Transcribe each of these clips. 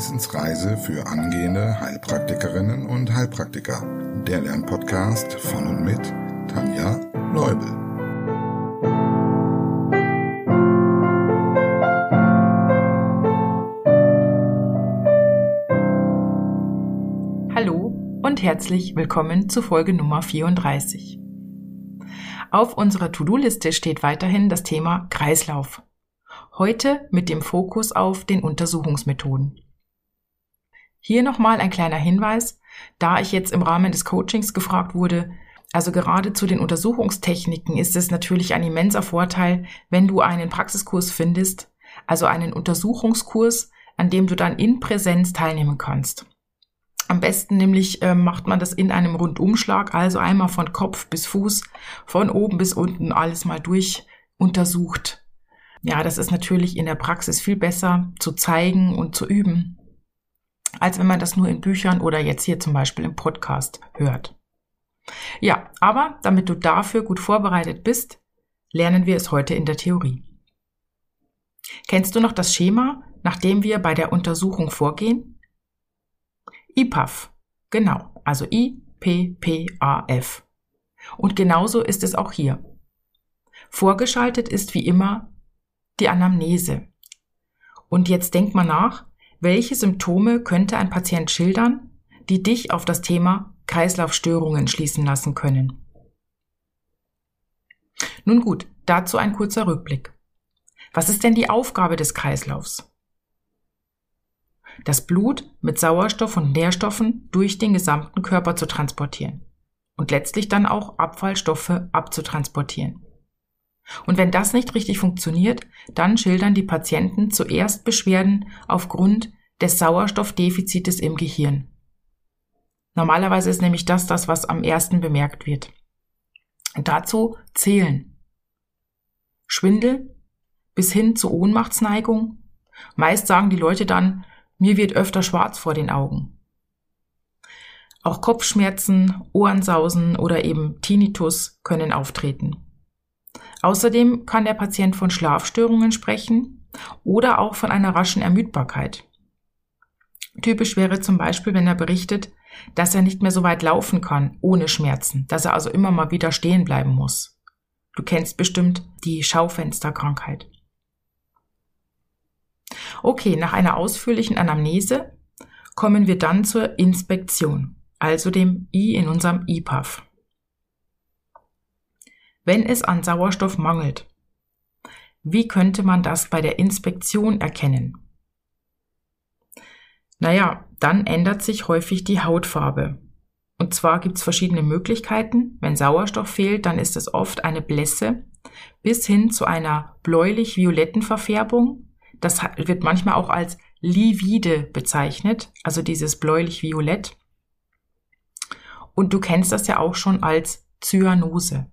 Wissensreise für angehende Heilpraktikerinnen und Heilpraktiker. Der Lernpodcast von und mit Tanja Leubel. Hallo und herzlich willkommen zu Folge Nummer 34. Auf unserer To-Do-Liste steht weiterhin das Thema Kreislauf. Heute mit dem Fokus auf den Untersuchungsmethoden. Hier nochmal ein kleiner Hinweis, da ich jetzt im Rahmen des Coachings gefragt wurde, also gerade zu den Untersuchungstechniken ist es natürlich ein immenser Vorteil, wenn du einen Praxiskurs findest, also einen Untersuchungskurs, an dem du dann in Präsenz teilnehmen kannst. Am besten nämlich äh, macht man das in einem Rundumschlag, also einmal von Kopf bis Fuß, von oben bis unten alles mal durch untersucht. Ja, das ist natürlich in der Praxis viel besser zu zeigen und zu üben als wenn man das nur in Büchern oder jetzt hier zum Beispiel im Podcast hört. Ja, aber damit du dafür gut vorbereitet bist, lernen wir es heute in der Theorie. Kennst du noch das Schema, nach dem wir bei der Untersuchung vorgehen? IPAF. Genau, also I, P, P, A, F. Und genauso ist es auch hier. Vorgeschaltet ist wie immer die Anamnese. Und jetzt denk mal nach, welche Symptome könnte ein Patient schildern, die dich auf das Thema Kreislaufstörungen schließen lassen können? Nun gut, dazu ein kurzer Rückblick. Was ist denn die Aufgabe des Kreislaufs? Das Blut mit Sauerstoff und Nährstoffen durch den gesamten Körper zu transportieren und letztlich dann auch Abfallstoffe abzutransportieren. Und wenn das nicht richtig funktioniert, dann schildern die Patienten zuerst Beschwerden aufgrund des Sauerstoffdefizites im Gehirn. Normalerweise ist nämlich das das, was am ersten bemerkt wird. Dazu zählen Schwindel bis hin zu Ohnmachtsneigung. Meist sagen die Leute dann, mir wird öfter schwarz vor den Augen. Auch Kopfschmerzen, Ohrensausen oder eben Tinnitus können auftreten. Außerdem kann der Patient von Schlafstörungen sprechen oder auch von einer raschen Ermüdbarkeit. Typisch wäre zum Beispiel, wenn er berichtet, dass er nicht mehr so weit laufen kann ohne Schmerzen, dass er also immer mal wieder stehen bleiben muss. Du kennst bestimmt die Schaufensterkrankheit. Okay, nach einer ausführlichen Anamnese kommen wir dann zur Inspektion, also dem I in unserem IPAF wenn es an Sauerstoff mangelt. Wie könnte man das bei der Inspektion erkennen? Naja, dann ändert sich häufig die Hautfarbe. Und zwar gibt es verschiedene Möglichkeiten. Wenn Sauerstoff fehlt, dann ist es oft eine Blässe bis hin zu einer bläulich-violetten Verfärbung. Das wird manchmal auch als livide bezeichnet, also dieses bläulich-violett. Und du kennst das ja auch schon als Zyanose.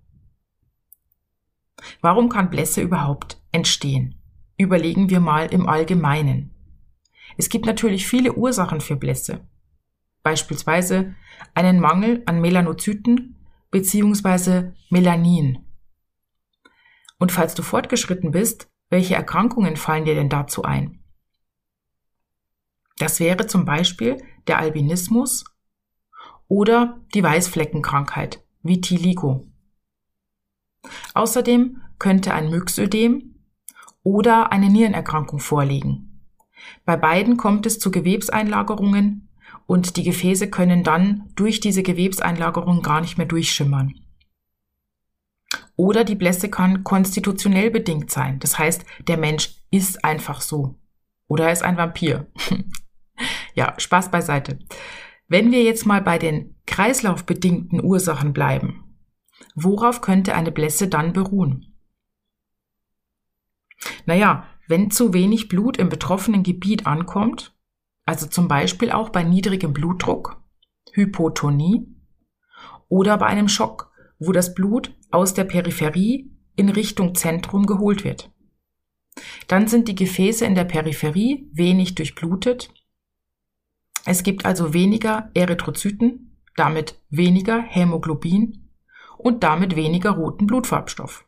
Warum kann Blässe überhaupt entstehen? Überlegen wir mal im Allgemeinen. Es gibt natürlich viele Ursachen für Blässe. Beispielsweise einen Mangel an Melanozyten bzw. Melanin. Und falls du fortgeschritten bist, welche Erkrankungen fallen dir denn dazu ein? Das wäre zum Beispiel der Albinismus oder die Weißfleckenkrankheit, Vitiligo. Außerdem könnte ein Myxödem oder eine Nierenerkrankung vorliegen. Bei beiden kommt es zu Gewebseinlagerungen und die Gefäße können dann durch diese Gewebseinlagerung gar nicht mehr durchschimmern. Oder die Blässe kann konstitutionell bedingt sein. Das heißt, der Mensch ist einfach so. Oder er ist ein Vampir. ja, Spaß beiseite. Wenn wir jetzt mal bei den kreislaufbedingten Ursachen bleiben, Worauf könnte eine Blässe dann beruhen? Naja, wenn zu wenig Blut im betroffenen Gebiet ankommt, also zum Beispiel auch bei niedrigem Blutdruck, Hypotonie oder bei einem Schock, wo das Blut aus der Peripherie in Richtung Zentrum geholt wird. Dann sind die Gefäße in der Peripherie wenig durchblutet. Es gibt also weniger Erythrozyten, damit weniger Hämoglobin und damit weniger roten Blutfarbstoff.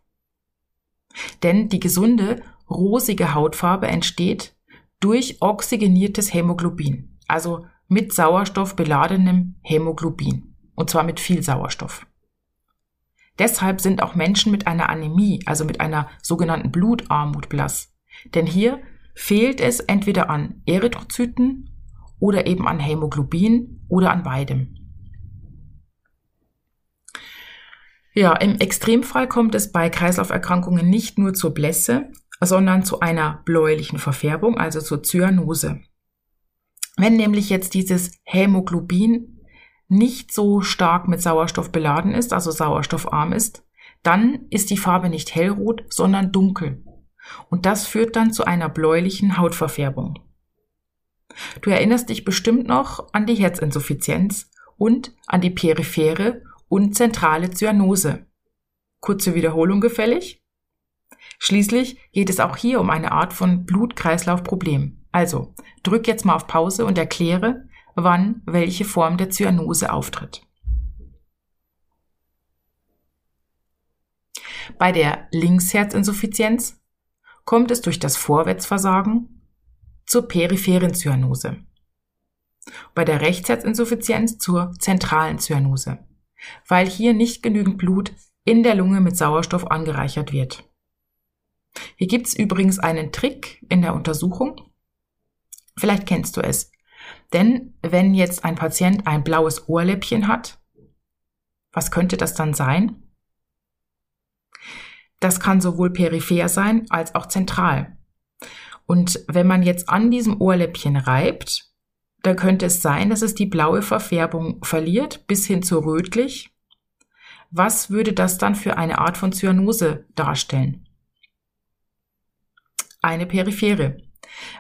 Denn die gesunde, rosige Hautfarbe entsteht durch oxygeniertes Hämoglobin, also mit Sauerstoff beladenem Hämoglobin, und zwar mit viel Sauerstoff. Deshalb sind auch Menschen mit einer Anämie, also mit einer sogenannten Blutarmut blass. Denn hier fehlt es entweder an Erythrozyten oder eben an Hämoglobin oder an beidem. Ja, im Extremfall kommt es bei Kreislauferkrankungen nicht nur zur Blässe, sondern zu einer bläulichen Verfärbung, also zur Zyanose. Wenn nämlich jetzt dieses Hämoglobin nicht so stark mit Sauerstoff beladen ist, also sauerstoffarm ist, dann ist die Farbe nicht hellrot, sondern dunkel. Und das führt dann zu einer bläulichen Hautverfärbung. Du erinnerst dich bestimmt noch an die Herzinsuffizienz und an die periphere und zentrale Zyanose. Kurze Wiederholung gefällig? Schließlich geht es auch hier um eine Art von Blutkreislaufproblem. Also, drück jetzt mal auf Pause und erkläre, wann welche Form der Zyanose auftritt. Bei der Linksherzinsuffizienz kommt es durch das Vorwärtsversagen zur peripheren Zyanose. Bei der Rechtsherzinsuffizienz zur zentralen Zyanose, weil hier nicht genügend Blut in der Lunge mit Sauerstoff angereichert wird. Hier gibt's übrigens einen Trick in der Untersuchung. Vielleicht kennst du es. Denn wenn jetzt ein Patient ein blaues Ohrläppchen hat, was könnte das dann sein? Das kann sowohl peripher sein als auch zentral. Und wenn man jetzt an diesem Ohrläppchen reibt, dann könnte es sein, dass es die blaue Verfärbung verliert bis hin zu rötlich. Was würde das dann für eine Art von Zyanose darstellen? Eine periphere,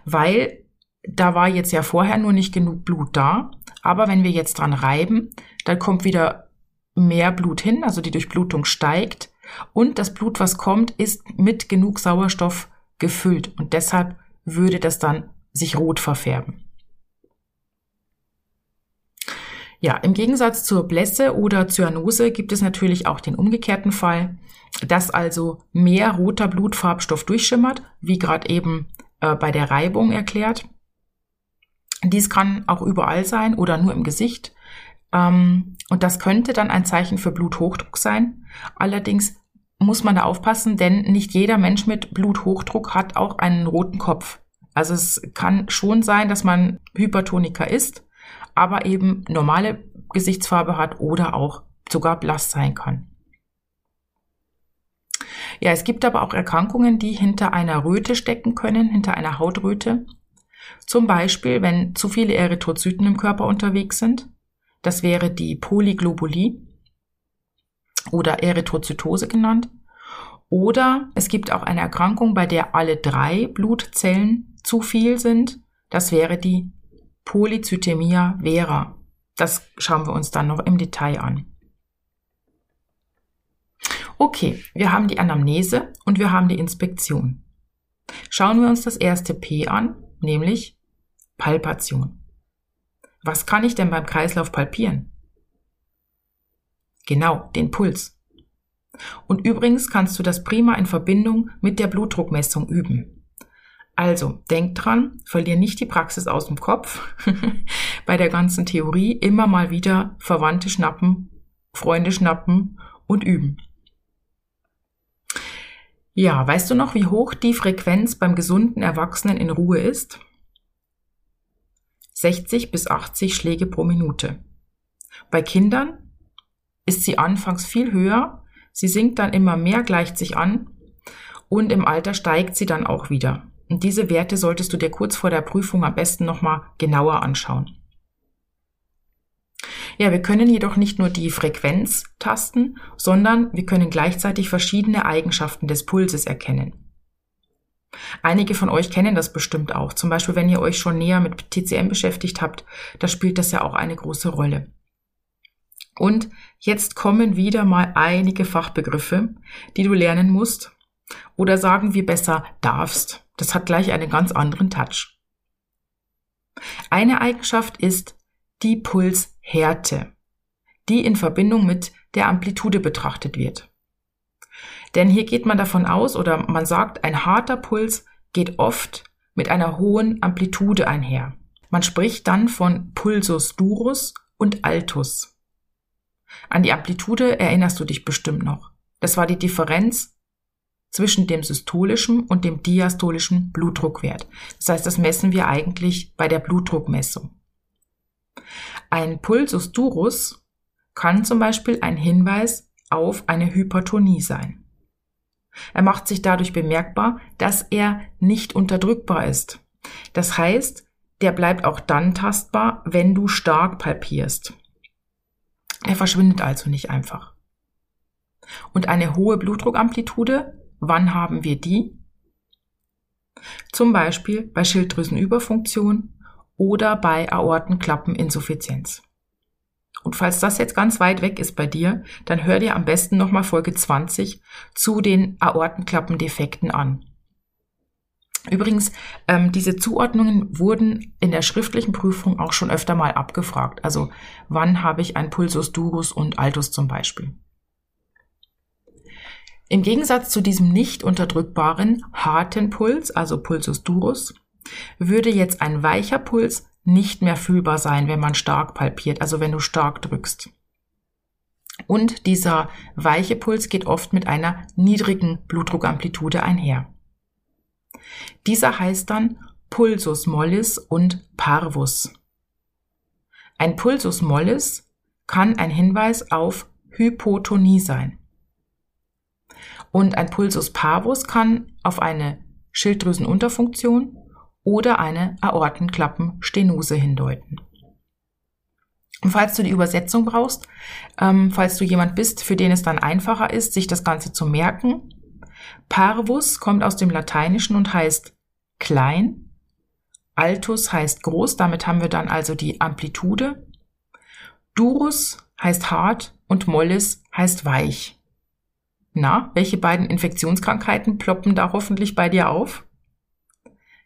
weil da war jetzt ja vorher nur nicht genug Blut da, aber wenn wir jetzt dran reiben, dann kommt wieder mehr Blut hin, also die Durchblutung steigt und das Blut, was kommt, ist mit genug Sauerstoff gefüllt und deshalb würde das dann sich rot verfärben. Ja, im Gegensatz zur Blässe oder Zyanose gibt es natürlich auch den umgekehrten Fall, dass also mehr roter Blutfarbstoff durchschimmert, wie gerade eben äh, bei der Reibung erklärt. Dies kann auch überall sein oder nur im Gesicht. Ähm, und das könnte dann ein Zeichen für Bluthochdruck sein. Allerdings muss man da aufpassen, denn nicht jeder Mensch mit Bluthochdruck hat auch einen roten Kopf. Also es kann schon sein, dass man Hypertoniker ist, aber eben normale Gesichtsfarbe hat oder auch sogar blass sein kann. Ja, es gibt aber auch Erkrankungen, die hinter einer Röte stecken können, hinter einer Hautröte. Zum Beispiel, wenn zu viele Erythrozyten im Körper unterwegs sind. Das wäre die Polyglobulie oder Erythrozytose genannt. Oder es gibt auch eine Erkrankung, bei der alle drei Blutzellen zu viel sind. Das wäre die Polycythemia vera. Das schauen wir uns dann noch im Detail an. Okay, wir haben die Anamnese und wir haben die Inspektion. Schauen wir uns das erste P an, nämlich Palpation. Was kann ich denn beim Kreislauf palpieren? Genau, den Puls. Und übrigens kannst du das prima in Verbindung mit der Blutdruckmessung üben. Also, denk dran, verlier nicht die Praxis aus dem Kopf. Bei der ganzen Theorie immer mal wieder Verwandte schnappen, Freunde schnappen und üben. Ja, weißt du noch, wie hoch die Frequenz beim gesunden Erwachsenen in Ruhe ist? 60 bis 80 Schläge pro Minute. Bei Kindern ist sie anfangs viel höher, sie sinkt dann immer mehr, gleicht sich an und im Alter steigt sie dann auch wieder. Und diese Werte solltest du dir kurz vor der Prüfung am besten nochmal genauer anschauen. Ja, wir können jedoch nicht nur die Frequenz tasten, sondern wir können gleichzeitig verschiedene Eigenschaften des Pulses erkennen. Einige von euch kennen das bestimmt auch. Zum Beispiel, wenn ihr euch schon näher mit TCM beschäftigt habt, da spielt das ja auch eine große Rolle. Und jetzt kommen wieder mal einige Fachbegriffe, die du lernen musst. Oder sagen wir besser darfst. Das hat gleich einen ganz anderen Touch. Eine Eigenschaft ist die Pulshärte, die in Verbindung mit der Amplitude betrachtet wird. Denn hier geht man davon aus oder man sagt, ein harter Puls geht oft mit einer hohen Amplitude einher. Man spricht dann von Pulsus durus und altus. An die Amplitude erinnerst du dich bestimmt noch. Das war die Differenz zwischen dem systolischen und dem diastolischen Blutdruckwert. Das heißt, das messen wir eigentlich bei der Blutdruckmessung. Ein Pulsus durus kann zum Beispiel ein Hinweis auf eine Hypertonie sein. Er macht sich dadurch bemerkbar, dass er nicht unterdrückbar ist. Das heißt, der bleibt auch dann tastbar, wenn du stark palpierst. Er verschwindet also nicht einfach. Und eine hohe Blutdruckamplitude, wann haben wir die? Zum Beispiel bei Schilddrüsenüberfunktion oder bei Aortenklappeninsuffizienz. Und falls das jetzt ganz weit weg ist bei dir, dann hör dir am besten nochmal Folge 20 zu den Aortenklappendefekten an. Übrigens, ähm, diese Zuordnungen wurden in der schriftlichen Prüfung auch schon öfter mal abgefragt. Also wann habe ich ein Pulsus durus und altus zum Beispiel? Im Gegensatz zu diesem nicht unterdrückbaren harten Puls, also Pulsus durus, würde jetzt ein weicher Puls nicht mehr fühlbar sein, wenn man stark palpiert, also wenn du stark drückst. Und dieser weiche Puls geht oft mit einer niedrigen Blutdruckamplitude einher. Dieser heißt dann Pulsus mollis und parvus. Ein Pulsus mollis kann ein Hinweis auf Hypotonie sein. Und ein Pulsus parvus kann auf eine Schilddrüsenunterfunktion oder eine Aortenklappenstenose hindeuten. Und falls du die Übersetzung brauchst, ähm, falls du jemand bist, für den es dann einfacher ist, sich das Ganze zu merken, Parvus kommt aus dem Lateinischen und heißt klein. Altus heißt groß, damit haben wir dann also die Amplitude. Durus heißt hart und mollis heißt weich. Na, welche beiden Infektionskrankheiten ploppen da hoffentlich bei dir auf?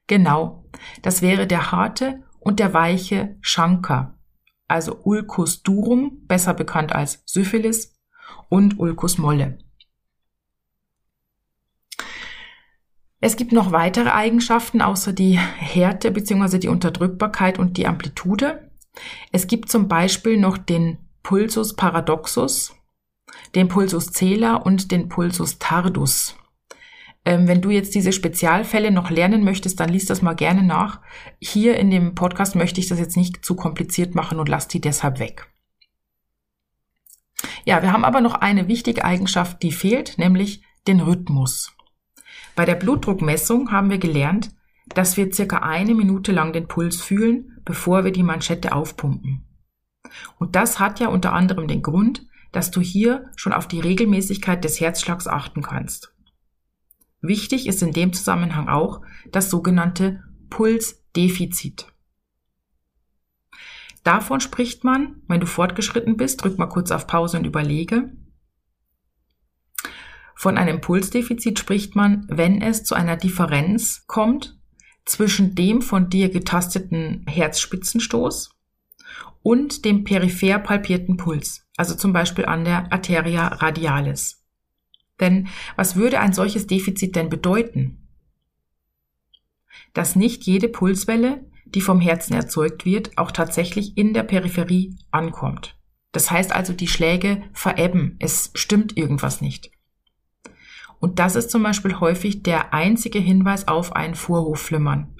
Genau, das wäre der harte und der weiche Schanker, also Ulcus durum, besser bekannt als Syphilis, und Ulcus molle. Es gibt noch weitere Eigenschaften außer die Härte bzw. die Unterdrückbarkeit und die Amplitude. Es gibt zum Beispiel noch den Pulsus paradoxus, den Pulsus celer und den Pulsus tardus. Ähm, wenn du jetzt diese Spezialfälle noch lernen möchtest, dann liest das mal gerne nach. Hier in dem Podcast möchte ich das jetzt nicht zu kompliziert machen und lass die deshalb weg. Ja, wir haben aber noch eine wichtige Eigenschaft, die fehlt, nämlich den Rhythmus. Bei der Blutdruckmessung haben wir gelernt, dass wir circa eine Minute lang den Puls fühlen, bevor wir die Manschette aufpumpen. Und das hat ja unter anderem den Grund, dass du hier schon auf die Regelmäßigkeit des Herzschlags achten kannst. Wichtig ist in dem Zusammenhang auch das sogenannte Pulsdefizit. Davon spricht man, wenn du fortgeschritten bist, drück mal kurz auf Pause und überlege. Von einem Pulsdefizit spricht man, wenn es zu einer Differenz kommt zwischen dem von dir getasteten Herzspitzenstoß und dem peripher palpierten Puls, also zum Beispiel an der Arteria radialis. Denn was würde ein solches Defizit denn bedeuten? Dass nicht jede Pulswelle, die vom Herzen erzeugt wird, auch tatsächlich in der Peripherie ankommt. Das heißt also, die Schläge verebben, es stimmt irgendwas nicht. Und das ist zum Beispiel häufig der einzige Hinweis auf ein Vorhofflimmern.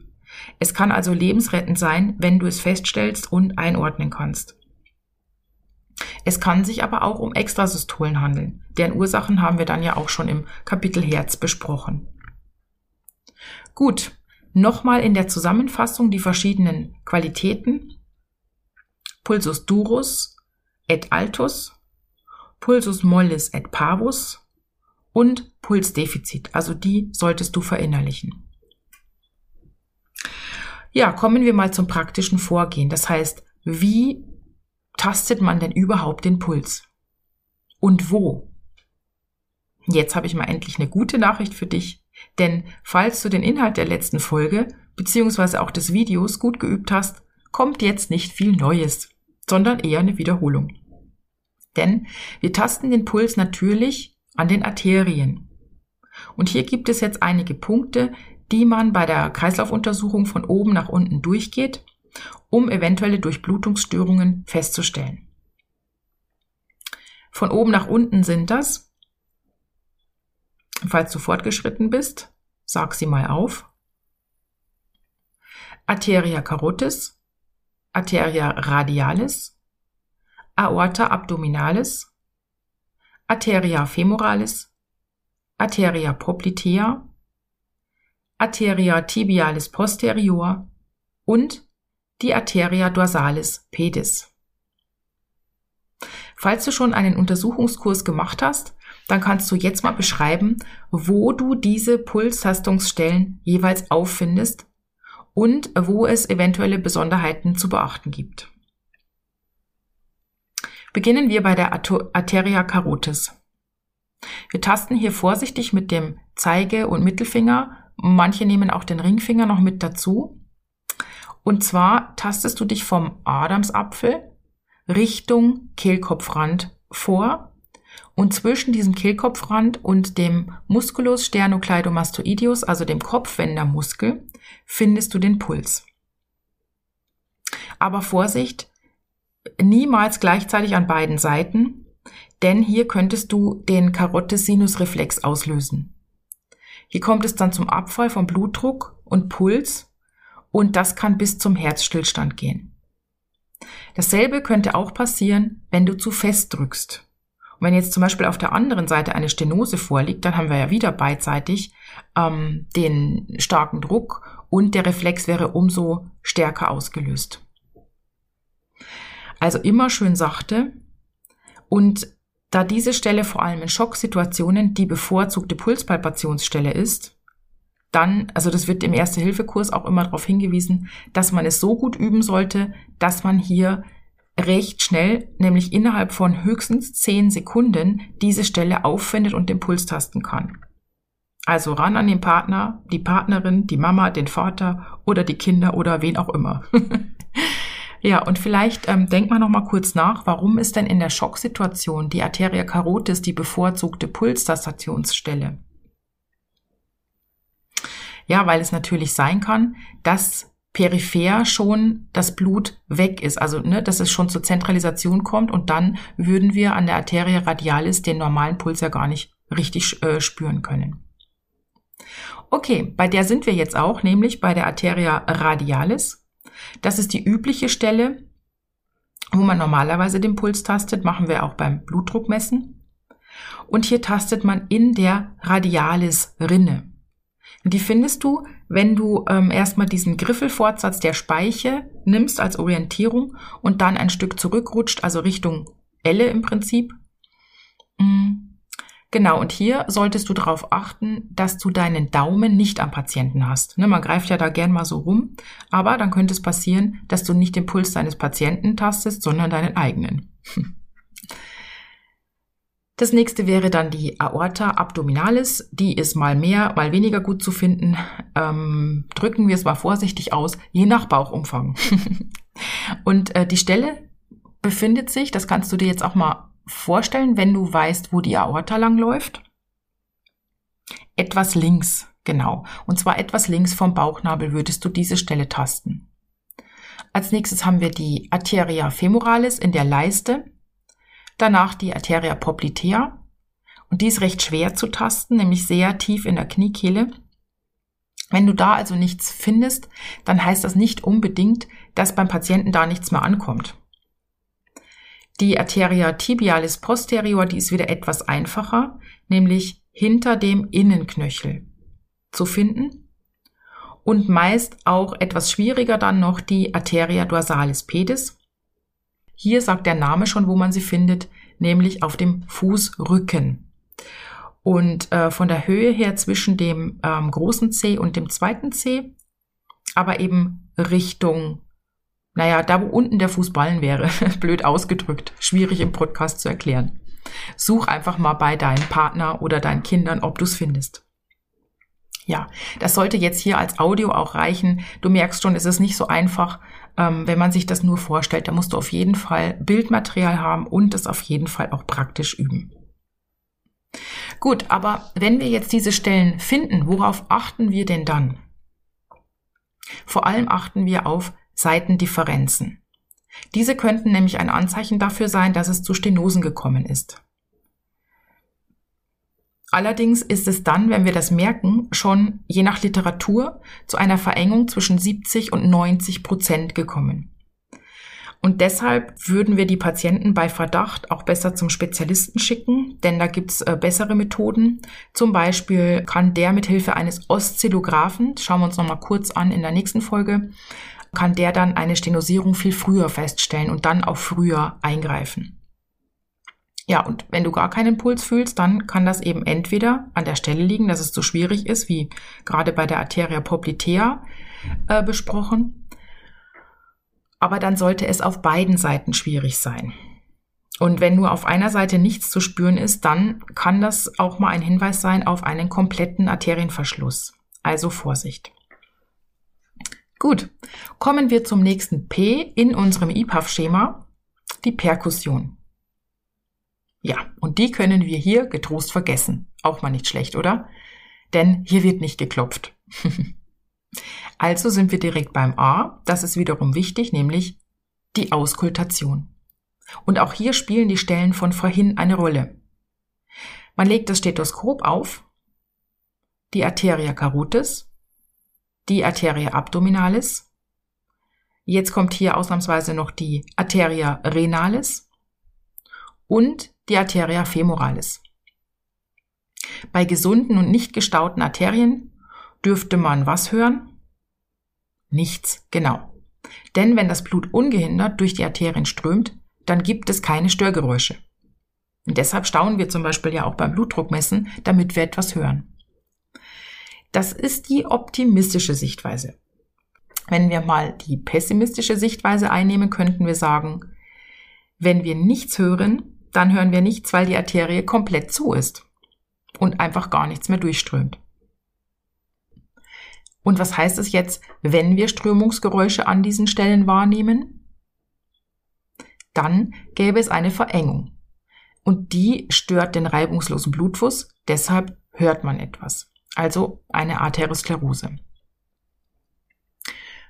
Es kann also lebensrettend sein, wenn du es feststellst und einordnen kannst. Es kann sich aber auch um Extrasystolen handeln. Deren Ursachen haben wir dann ja auch schon im Kapitel Herz besprochen. Gut, nochmal in der Zusammenfassung die verschiedenen Qualitäten. Pulsus durus et altus, Pulsus mollis et parvus und Pulsdefizit. Also die solltest du verinnerlichen. Ja, kommen wir mal zum praktischen Vorgehen. Das heißt, wie tastet man denn überhaupt den Puls? Und wo? Jetzt habe ich mal endlich eine gute Nachricht für dich, denn falls du den Inhalt der letzten Folge beziehungsweise auch des Videos gut geübt hast, kommt jetzt nicht viel Neues, sondern eher eine Wiederholung. Denn wir tasten den Puls natürlich an den Arterien. Und hier gibt es jetzt einige Punkte, die man bei der Kreislaufuntersuchung von oben nach unten durchgeht, um eventuelle Durchblutungsstörungen festzustellen. Von oben nach unten sind das, falls du fortgeschritten bist, sag sie mal auf. Arteria carotis, Arteria radialis, Aorta abdominalis, Arteria femoralis, Arteria poplitea, Arteria tibialis posterior und die Arteria dorsalis pedis. Falls du schon einen Untersuchungskurs gemacht hast, dann kannst du jetzt mal beschreiben, wo du diese Pulstastungsstellen jeweils auffindest und wo es eventuelle Besonderheiten zu beachten gibt. Beginnen wir bei der Arteria carotis. Wir tasten hier vorsichtig mit dem Zeige- und Mittelfinger. Manche nehmen auch den Ringfinger noch mit dazu. Und zwar tastest du dich vom Adamsapfel Richtung Kehlkopfrand vor und zwischen diesem Kehlkopfrand und dem Musculus sternocleidomastoideus, also dem Kopfwendermuskel, findest du den Puls. Aber Vorsicht, niemals gleichzeitig an beiden Seiten, denn hier könntest du den Karotis-Sinus-Reflex auslösen. Hier kommt es dann zum Abfall von Blutdruck und Puls und das kann bis zum Herzstillstand gehen. Dasselbe könnte auch passieren, wenn du zu fest drückst. Und wenn jetzt zum Beispiel auf der anderen Seite eine Stenose vorliegt, dann haben wir ja wieder beidseitig ähm, den starken Druck und der Reflex wäre umso stärker ausgelöst. Also immer schön sachte. Und da diese Stelle vor allem in Schocksituationen die bevorzugte Pulspalpationsstelle ist, dann, also das wird im Erste-Hilfe-Kurs auch immer darauf hingewiesen, dass man es so gut üben sollte, dass man hier recht schnell, nämlich innerhalb von höchstens zehn Sekunden, diese Stelle auffindet und den Puls tasten kann. Also ran an den Partner, die Partnerin, die Mama, den Vater oder die Kinder oder wen auch immer. Ja, und vielleicht ähm, denkt man noch mal kurz nach, warum ist denn in der Schocksituation die Arteria carotis die bevorzugte Pulsstationsstelle? Ja, weil es natürlich sein kann, dass peripher schon das Blut weg ist, also ne, dass es schon zur Zentralisation kommt und dann würden wir an der Arteria radialis den normalen Puls ja gar nicht richtig äh, spüren können. Okay, bei der sind wir jetzt auch, nämlich bei der Arteria radialis. Das ist die übliche Stelle, wo man normalerweise den Puls tastet, machen wir auch beim Blutdruckmessen. Und hier tastet man in der Radialis-Rinne. Die findest du, wenn du ähm, erstmal diesen Griffelfortsatz der Speiche nimmst als Orientierung und dann ein Stück zurückrutscht, also Richtung Elle im Prinzip. Mm. Genau, und hier solltest du darauf achten, dass du deinen Daumen nicht am Patienten hast. Ne, man greift ja da gern mal so rum, aber dann könnte es passieren, dass du nicht den Puls deines Patienten tastest, sondern deinen eigenen. Das nächste wäre dann die Aorta abdominalis. Die ist mal mehr, mal weniger gut zu finden. Ähm, drücken wir es mal vorsichtig aus, je nach Bauchumfang. Und äh, die Stelle befindet sich, das kannst du dir jetzt auch mal vorstellen, wenn du weißt, wo die Aorta lang läuft? Etwas links, genau. Und zwar etwas links vom Bauchnabel würdest du diese Stelle tasten. Als nächstes haben wir die Arteria femoralis in der Leiste. Danach die Arteria poplitea. Und die ist recht schwer zu tasten, nämlich sehr tief in der Kniekehle. Wenn du da also nichts findest, dann heißt das nicht unbedingt, dass beim Patienten da nichts mehr ankommt. Die Arteria tibialis posterior, die ist wieder etwas einfacher, nämlich hinter dem Innenknöchel zu finden. Und meist auch etwas schwieriger dann noch die Arteria dorsalis pedis. Hier sagt der Name schon, wo man sie findet, nämlich auf dem Fußrücken. Und äh, von der Höhe her zwischen dem ähm, großen C und dem zweiten C, aber eben Richtung naja, da wo unten der Fußballen wäre, blöd ausgedrückt, schwierig im Podcast zu erklären. Such einfach mal bei deinem Partner oder deinen Kindern, ob du es findest. Ja, das sollte jetzt hier als Audio auch reichen. Du merkst schon, es ist nicht so einfach, ähm, wenn man sich das nur vorstellt. Da musst du auf jeden Fall Bildmaterial haben und es auf jeden Fall auch praktisch üben. Gut, aber wenn wir jetzt diese Stellen finden, worauf achten wir denn dann? Vor allem achten wir auf Seitendifferenzen. Diese könnten nämlich ein Anzeichen dafür sein, dass es zu Stenosen gekommen ist. Allerdings ist es dann, wenn wir das merken, schon je nach Literatur zu einer Verengung zwischen 70 und 90 Prozent gekommen. Und deshalb würden wir die Patienten bei Verdacht auch besser zum Spezialisten schicken, denn da gibt's äh, bessere Methoden. Zum Beispiel kann der mit Hilfe eines Oszillographen, schauen wir uns nochmal kurz an in der nächsten Folge, kann der dann eine Stenosierung viel früher feststellen und dann auch früher eingreifen. Ja, und wenn du gar keinen Puls fühlst, dann kann das eben entweder an der Stelle liegen, dass es zu schwierig ist, wie gerade bei der Arteria poplitea äh, besprochen, aber dann sollte es auf beiden Seiten schwierig sein. Und wenn nur auf einer Seite nichts zu spüren ist, dann kann das auch mal ein Hinweis sein auf einen kompletten Arterienverschluss. Also Vorsicht. Gut, kommen wir zum nächsten P in unserem IPAF-Schema, die Perkussion. Ja, und die können wir hier getrost vergessen. Auch mal nicht schlecht, oder? Denn hier wird nicht geklopft. Also sind wir direkt beim A. Das ist wiederum wichtig, nämlich die Auskultation. Und auch hier spielen die Stellen von vorhin eine Rolle. Man legt das Stethoskop auf, die Arteria carotis, die Arteria abdominalis. Jetzt kommt hier ausnahmsweise noch die Arteria renalis und die Arteria femoralis. Bei gesunden und nicht gestauten Arterien dürfte man was hören? Nichts, genau. Denn wenn das Blut ungehindert durch die Arterien strömt, dann gibt es keine Störgeräusche. Und deshalb staunen wir zum Beispiel ja auch beim Blutdruckmessen, damit wir etwas hören. Das ist die optimistische Sichtweise. Wenn wir mal die pessimistische Sichtweise einnehmen, könnten wir sagen, wenn wir nichts hören, dann hören wir nichts, weil die Arterie komplett zu ist und einfach gar nichts mehr durchströmt. Und was heißt es jetzt, wenn wir Strömungsgeräusche an diesen Stellen wahrnehmen? Dann gäbe es eine Verengung. Und die stört den reibungslosen Blutfluss, deshalb hört man etwas. Also eine Arteriosklerose.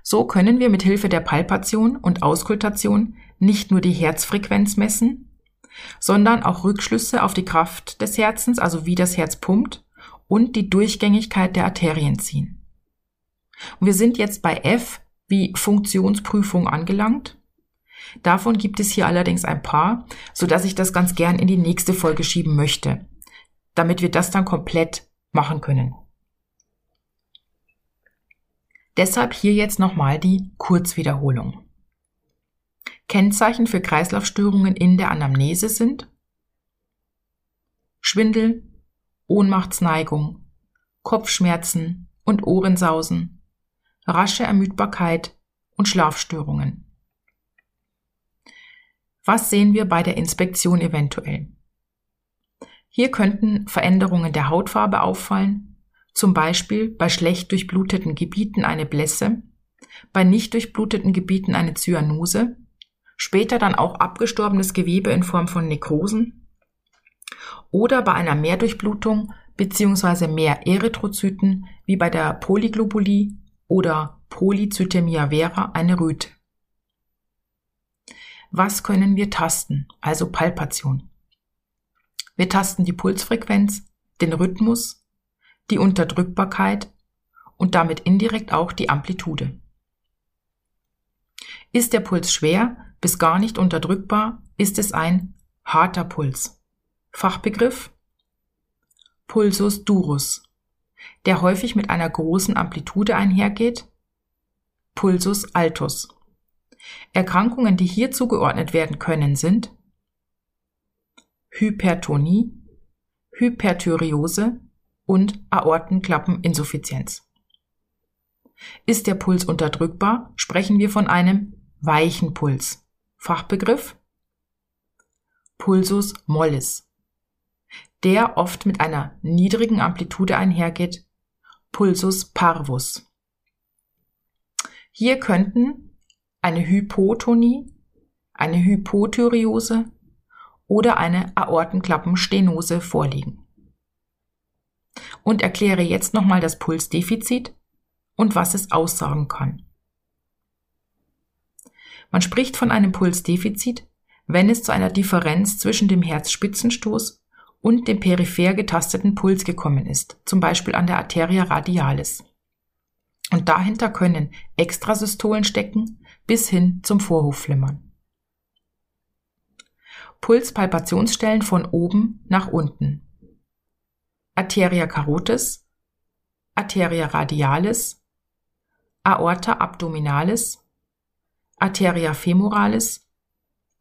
So können wir mit Hilfe der Palpation und Auskultation nicht nur die Herzfrequenz messen, sondern auch Rückschlüsse auf die Kraft des Herzens, also wie das Herz pumpt, und die Durchgängigkeit der Arterien ziehen. Und wir sind jetzt bei F wie Funktionsprüfung angelangt. Davon gibt es hier allerdings ein paar, so dass ich das ganz gern in die nächste Folge schieben möchte, damit wir das dann komplett machen können. Deshalb hier jetzt nochmal die Kurzwiederholung. Kennzeichen für Kreislaufstörungen in der Anamnese sind Schwindel, Ohnmachtsneigung, Kopfschmerzen und Ohrensausen, rasche Ermüdbarkeit und Schlafstörungen. Was sehen wir bei der Inspektion eventuell? Hier könnten Veränderungen der Hautfarbe auffallen, zum Beispiel bei schlecht durchbluteten Gebieten eine Blässe, bei nicht durchbluteten Gebieten eine Zyanose, später dann auch abgestorbenes Gewebe in Form von Nekrosen oder bei einer Mehrdurchblutung bzw. mehr Erythrozyten wie bei der Polyglobulie oder Polycythemia vera eine Röte. Was können wir tasten, also Palpation? Wir tasten die Pulsfrequenz, den Rhythmus, die Unterdrückbarkeit und damit indirekt auch die Amplitude. Ist der Puls schwer bis gar nicht unterdrückbar, ist es ein harter Puls. Fachbegriff Pulsus durus der häufig mit einer großen Amplitude einhergeht, Pulsus altus. Erkrankungen, die hier zugeordnet werden können, sind Hypertonie, Hyperthyreose und Aortenklappeninsuffizienz. Ist der Puls unterdrückbar, sprechen wir von einem weichen Puls. Fachbegriff Pulsus mollis der oft mit einer niedrigen Amplitude einhergeht, Pulsus parvus. Hier könnten eine Hypotonie, eine Hypothyreose oder eine Aortenklappenstenose vorliegen. und erkläre jetzt nochmal das Pulsdefizit und was es aussagen kann. Man spricht von einem Pulsdefizit, wenn es zu einer Differenz zwischen dem Herzspitzenstoß und dem peripher getasteten Puls gekommen ist, zum Beispiel an der Arteria radialis. Und dahinter können Extrasystolen stecken bis hin zum Vorhofflimmern. Pulspalpationsstellen von oben nach unten. Arteria carotis, Arteria radialis, Aorta abdominalis, Arteria femoralis,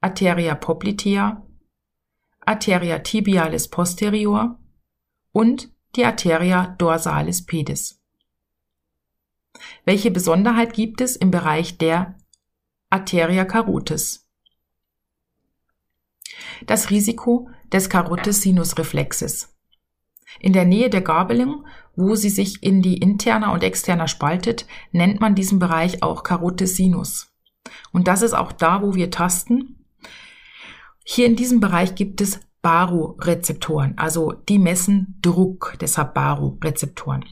Arteria poplitea, Arteria tibialis posterior und die Arteria dorsalis pedis. Welche Besonderheit gibt es im Bereich der Arteria carotis? Das Risiko des Carotis Sinusreflexes. In der Nähe der Gabelung, wo sie sich in die interna und externa spaltet, nennt man diesen Bereich auch Carotis Sinus. Und das ist auch da, wo wir tasten. Hier in diesem Bereich gibt es Barorezeptoren, also die messen Druck, deshalb Barorezeptoren.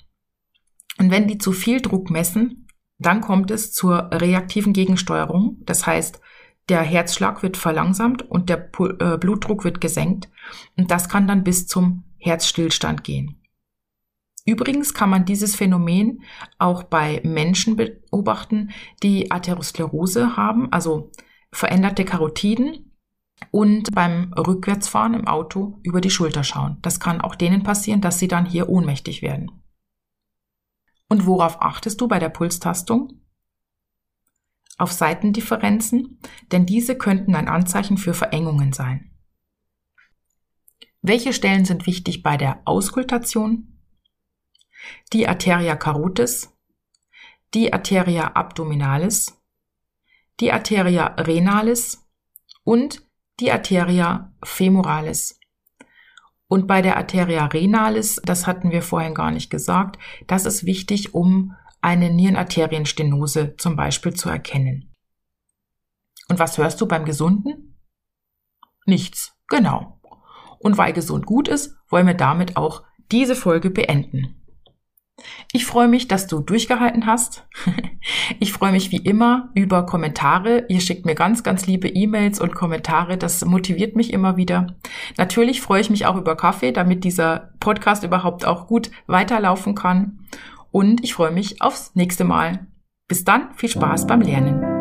Und wenn die zu viel Druck messen, dann kommt es zur reaktiven Gegensteuerung. Das heißt, der Herzschlag wird verlangsamt und der äh, Blutdruck wird gesenkt. Und das kann dann bis zum Herzstillstand gehen. Übrigens kann man dieses Phänomen auch bei Menschen beobachten, die Atherosklerose haben, also veränderte Karotiden und beim Rückwärtsfahren im Auto über die Schulter schauen. Das kann auch denen passieren, dass sie dann hier ohnmächtig werden. Und worauf achtest du bei der Pulstastung? Auf Seitendifferenzen, denn diese könnten ein Anzeichen für Verengungen sein. Welche Stellen sind wichtig bei der Auskultation? Die Arteria carotis, die Arteria abdominalis, die Arteria renalis und die Arteria femoralis. Und bei der Arteria renalis, das hatten wir vorhin gar nicht gesagt, das ist wichtig, um eine Nierenarterienstenose zum Beispiel zu erkennen. Und was hörst du beim Gesunden? Nichts, genau. Und weil gesund gut ist, wollen wir damit auch diese Folge beenden. Ich freue mich, dass du durchgehalten hast. Ich freue mich wie immer über Kommentare. Ihr schickt mir ganz, ganz liebe E-Mails und Kommentare. Das motiviert mich immer wieder. Natürlich freue ich mich auch über Kaffee, damit dieser Podcast überhaupt auch gut weiterlaufen kann. Und ich freue mich aufs nächste Mal. Bis dann, viel Spaß beim Lernen.